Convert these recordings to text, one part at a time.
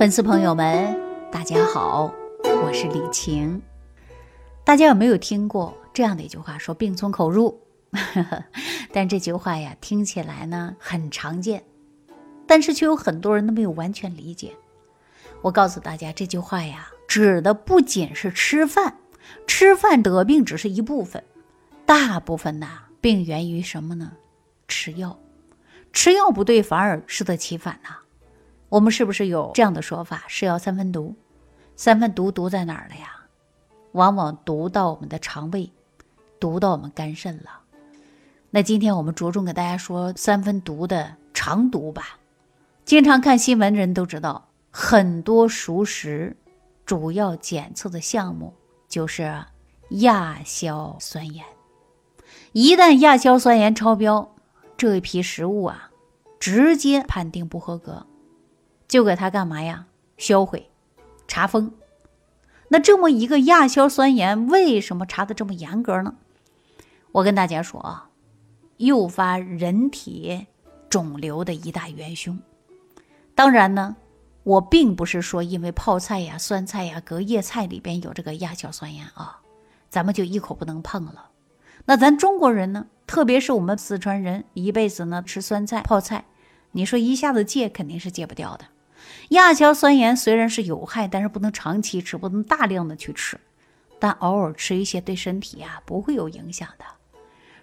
粉丝朋友们，大家好，我是李晴。大家有没有听过这样的一句话，说“病从口入”？但这句话呀，听起来呢很常见，但是却有很多人都没有完全理解。我告诉大家，这句话呀，指的不仅是吃饭，吃饭得病只是一部分，大部分呐病源于什么呢？吃药，吃药不对，反而适得其反呐。我们是不是有这样的说法？是药三分毒，三分毒毒在哪儿了呀？往往毒到我们的肠胃，毒到我们肝肾了。那今天我们着重给大家说三分毒的肠毒吧。经常看新闻的人都知道，很多熟食主要检测的项目就是亚硝酸盐。一旦亚硝酸盐超标，这一批食物啊，直接判定不合格。就给他干嘛呀？销毁、查封。那这么一个亚硝酸盐，为什么查的这么严格呢？我跟大家说啊，诱发人体肿瘤的一大元凶。当然呢，我并不是说因为泡菜呀、酸菜呀、隔夜菜里边有这个亚硝酸盐啊，咱们就一口不能碰了。那咱中国人呢，特别是我们四川人，一辈子呢吃酸菜、泡菜，你说一下子戒肯定是戒不掉的。亚硝酸盐虽然是有害，但是不能长期吃，不能大量的去吃，但偶尔吃一些对身体呀不会有影响的。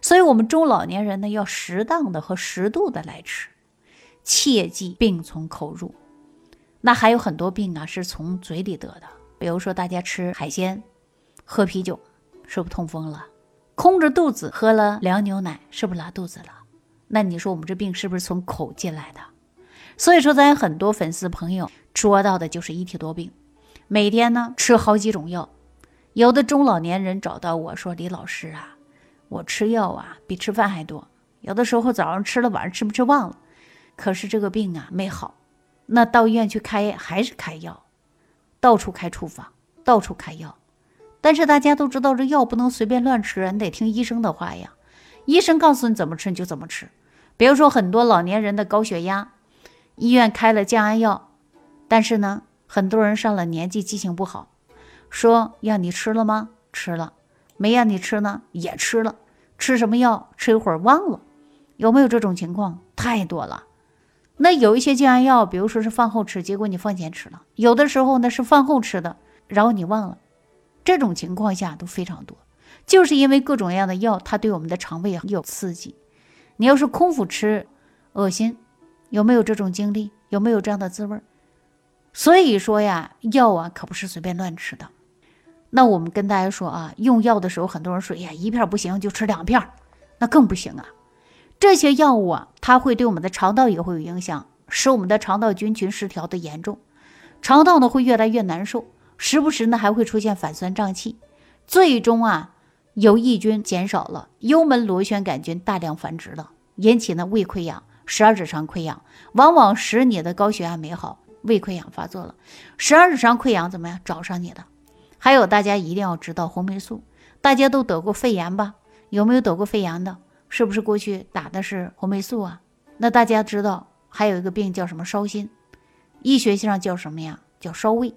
所以，我们中老年人呢要适当的和适度的来吃，切记病从口入。那还有很多病啊是从嘴里得的，比如说大家吃海鲜、喝啤酒，是不是痛风了？空着肚子喝了凉牛奶，是不是拉肚子了？那你说我们这病是不是从口进来的？所以说，咱很多粉丝朋友说到的就是一体多病，每天呢吃好几种药，有的中老年人找到我说：“李老师啊，我吃药啊比吃饭还多，有的时候早上吃了，晚上吃不吃忘了，可是这个病啊没好，那到医院去开还是开药，到处开处方，到处开药，但是大家都知道这药不能随便乱吃，你得听医生的话呀，医生告诉你怎么吃你就怎么吃，比如说很多老年人的高血压。医院开了降压药，但是呢，很多人上了年纪记性不好，说让你吃了吗？吃了，没让你吃呢，也吃了。吃什么药？吃一会儿忘了，有没有这种情况？太多了。那有一些降压药，比如说是饭后吃，结果你饭前吃了；有的时候呢是饭后吃的，然后你忘了。这种情况下都非常多，就是因为各种各样的药，它对我们的肠胃有刺激。你要是空腹吃，恶心。有没有这种经历？有没有这样的滋味？所以说呀，药啊可不是随便乱吃的。那我们跟大家说啊，用药的时候，很多人说，哎呀，一片不行就吃两片，那更不行啊。这些药物啊，它会对我们的肠道也会有影响，使我们的肠道菌群失调的严重，肠道呢会越来越难受，时不时呢还会出现反酸胀气，最终啊，有益菌减少了，幽门螺旋杆菌大量繁殖了，引起呢胃溃疡。十二指肠溃疡往往使你的高血压没好，胃溃疡发作了。十二指肠溃疡怎么样？找上你的。还有大家一定要知道红霉素，大家都得过肺炎吧？有没有得过肺炎的？是不是过去打的是红霉素啊？那大家知道还有一个病叫什么烧心？医学上叫什么呀？叫烧胃。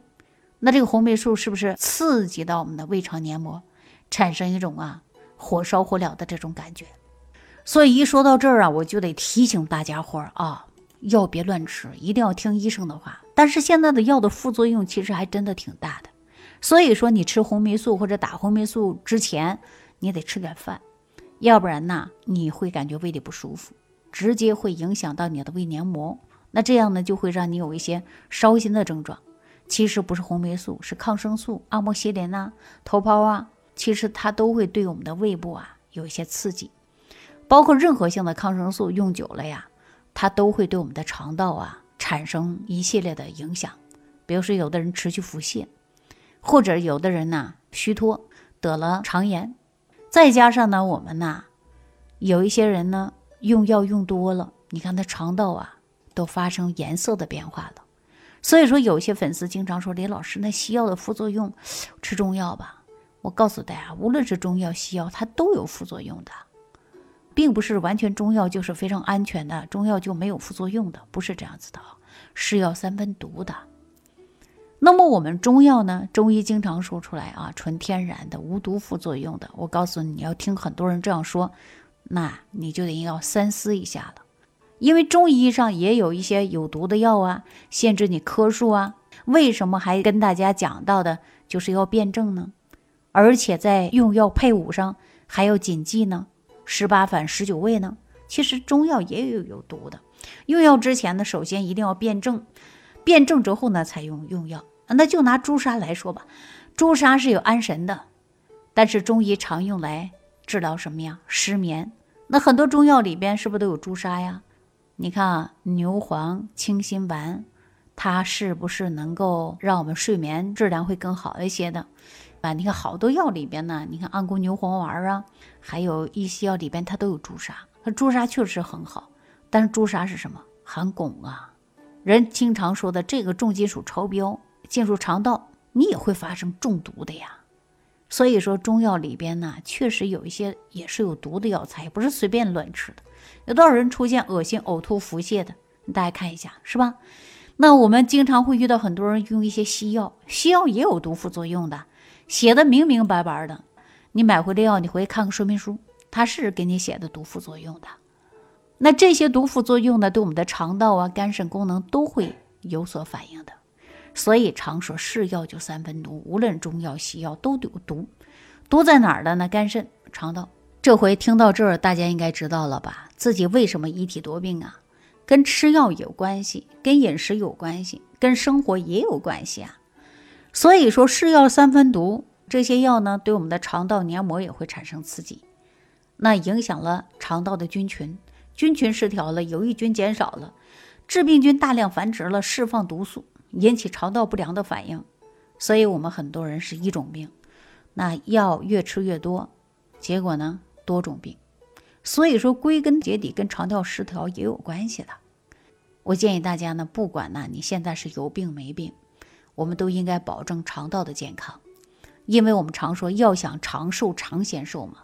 那这个红霉素是不是刺激到我们的胃肠黏膜，产生一种啊火烧火燎的这种感觉？所以一说到这儿啊，我就得提醒大家伙儿啊，药别乱吃，一定要听医生的话。但是现在的药的副作用其实还真的挺大的，所以说你吃红霉素或者打红霉素之前，你得吃点饭，要不然呢，你会感觉胃里不舒服，直接会影响到你的胃黏膜。那这样呢，就会让你有一些烧心的症状。其实不是红霉素，是抗生素、阿莫西林呐、头孢啊，其实它都会对我们的胃部啊有一些刺激。包括任何性的抗生素用久了呀，它都会对我们的肠道啊产生一系列的影响。比如说，有的人持续腹泻，或者有的人呢虚脱得了肠炎，再加上呢我们呢有一些人呢用药用多了，你看他肠道啊都发生颜色的变化了。所以说，有些粉丝经常说李老师，那西药的副作用，吃中药吧。我告诉大家，无论是中药、西药，它都有副作用的。并不是完全中药就是非常安全的，中药就没有副作用的，不是这样子的啊，是药三分毒的。那么我们中药呢？中医经常说出来啊，纯天然的，无毒副作用的。我告诉你，你要听很多人这样说，那你就得要三思一下了，因为中医上也有一些有毒的药啊，限制你颗数啊。为什么还跟大家讲到的就是要辩证呢？而且在用药配伍上还要谨记呢，十八反十九味呢。其实中药也有有毒的，用药之前呢，首先一定要辩证，辩证之后呢才用用药。那就拿朱砂来说吧，朱砂是有安神的，但是中医常用来治疗什么呀？失眠。那很多中药里边是不是都有朱砂呀？你看啊，牛黄、清心丸，它是不是能够让我们睡眠质量会更好一些的？啊，你看好多药里边呢，你看安宫牛黄丸啊，还有一些药里边它都有朱砂，它朱砂确实很好，但是朱砂是什么？含汞啊，人经常说的这个重金属超标。进入肠道，你也会发生中毒的呀。所以说，中药里边呢，确实有一些也是有毒的药材，也不是随便乱吃的。有多少人出现恶心、呕吐、腹泻的？大家看一下，是吧？那我们经常会遇到很多人用一些西药，西药也有毒副作用的，写的明明白白的。你买回来药，你回去看看说明书，它是给你写的毒副作用的。那这些毒副作用呢，对我们的肠道啊、肝肾功能都会有所反应的。所以常说是药就三分毒，无论中药西药都有毒。毒在哪儿的呢？肝肾、肠道。这回听到这儿，大家应该知道了吧？自己为什么一体多病啊？跟吃药有关系，跟饮食有关系，跟生活也有关系啊。所以说是药三分毒，这些药呢，对我们的肠道黏膜也会产生刺激，那影响了肠道的菌群，菌群失调了，有益菌减少了，致病菌大量繁殖了，释放毒素。引起肠道不良的反应，所以我们很多人是一种病，那药越吃越多，结果呢多种病。所以说归根结底跟肠道失调也有关系的。我建议大家呢，不管呢你现在是有病没病，我们都应该保证肠道的健康，因为我们常说要想长寿长显寿嘛，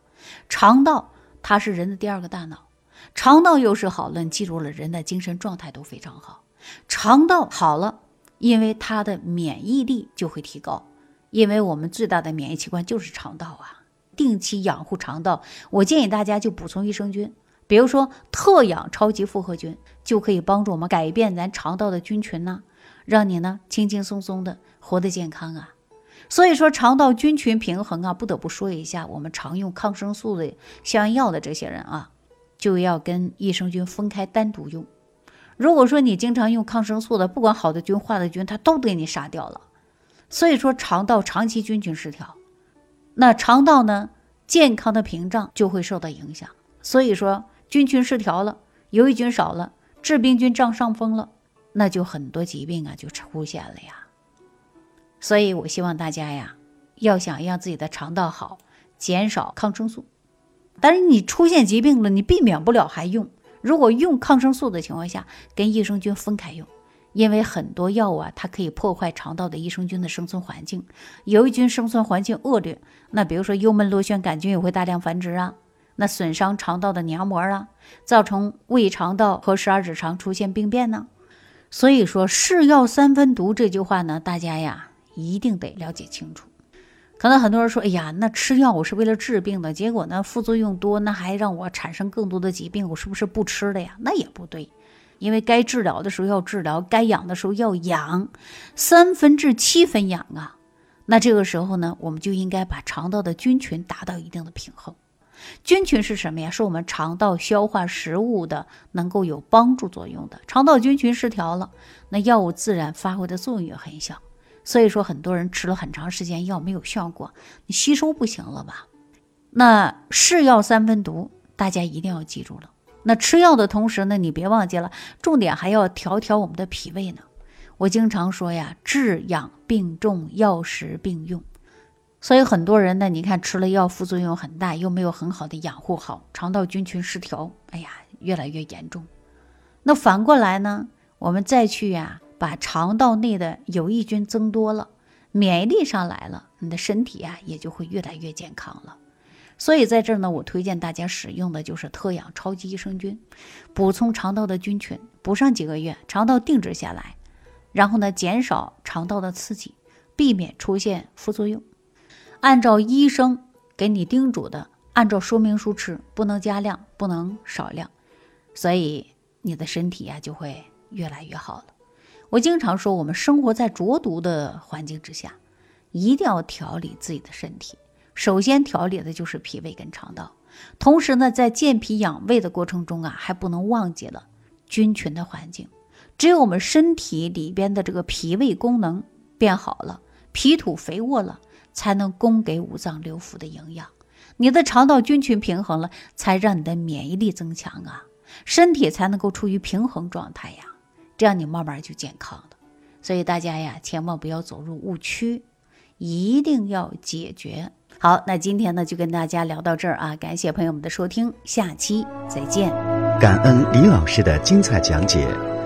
肠道它是人的第二个大脑，肠道又是好了，你记住了，人的精神状态都非常好，肠道好了。因为它的免疫力就会提高，因为我们最大的免疫器官就是肠道啊。定期养护肠道，我建议大家就补充益生菌，比如说特养超级复合菌，就可以帮助我们改变咱肠道的菌群呢，让你呢轻轻松松的活得健康啊。所以说肠道菌群平衡啊，不得不说一下，我们常用抗生素的消炎药的这些人啊，就要跟益生菌分开单独用。如果说你经常用抗生素的，不管好的菌坏的菌，它都给你杀掉了。所以说肠道长期菌群失调，那肠道呢健康的屏障就会受到影响。所以说菌群失调了，有益菌少了，致病菌占上风了，那就很多疾病啊就出现了呀。所以我希望大家呀，要想让自己的肠道好，减少抗生素。但是你出现疾病了，你避免不了还用。如果用抗生素的情况下，跟益生菌分开用，因为很多药物啊，它可以破坏肠道的益生菌的生存环境。有益菌生存环境恶劣，那比如说幽门螺旋杆菌也会大量繁殖啊，那损伤肠道的黏膜啊，造成胃肠道和十二指肠出现病变呢。所以说“是药三分毒”这句话呢，大家呀一定得了解清楚。可能很多人说：“哎呀，那吃药我是为了治病的，结果呢副作用多，那还让我产生更多的疾病，我是不是不吃了呀？”那也不对，因为该治疗的时候要治疗，该养的时候要养，三分治七分养啊。那这个时候呢，我们就应该把肠道的菌群达到一定的平衡。菌群是什么呀？是我们肠道消化食物的，能够有帮助作用的。肠道菌群失调了，那药物自然发挥的作用也很小。所以说，很多人吃了很长时间药没有效果，你吸收不行了吧？那是药三分毒，大家一定要记住了。那吃药的同时呢，你别忘记了，重点还要调调我们的脾胃呢。我经常说呀，治养并重，药食并用。所以很多人呢，你看吃了药副作用很大，又没有很好的养护好，肠道菌群失调，哎呀，越来越严重。那反过来呢，我们再去呀。把肠道内的有益菌增多了，免疫力上来了，你的身体啊也就会越来越健康了。所以在这儿呢，我推荐大家使用的就是特养超级益生菌，补充肠道的菌群，补上几个月，肠道定制下来，然后呢，减少肠道的刺激，避免出现副作用。按照医生给你叮嘱的，按照说明书吃，不能加量，不能少量，所以你的身体呀就会越来越好了。我经常说，我们生活在浊毒的环境之下，一定要调理自己的身体。首先调理的就是脾胃跟肠道，同时呢，在健脾养胃的过程中啊，还不能忘记了菌群的环境。只有我们身体里边的这个脾胃功能变好了，脾土肥沃了，才能供给五脏六腑的营养。你的肠道菌群平衡了，才让你的免疫力增强啊，身体才能够处于平衡状态呀。这样你慢慢就健康了。所以大家呀，千万不要走入误区，一定要解决。好，那今天呢就跟大家聊到这儿啊，感谢朋友们的收听，下期再见。感恩李老师的精彩讲解。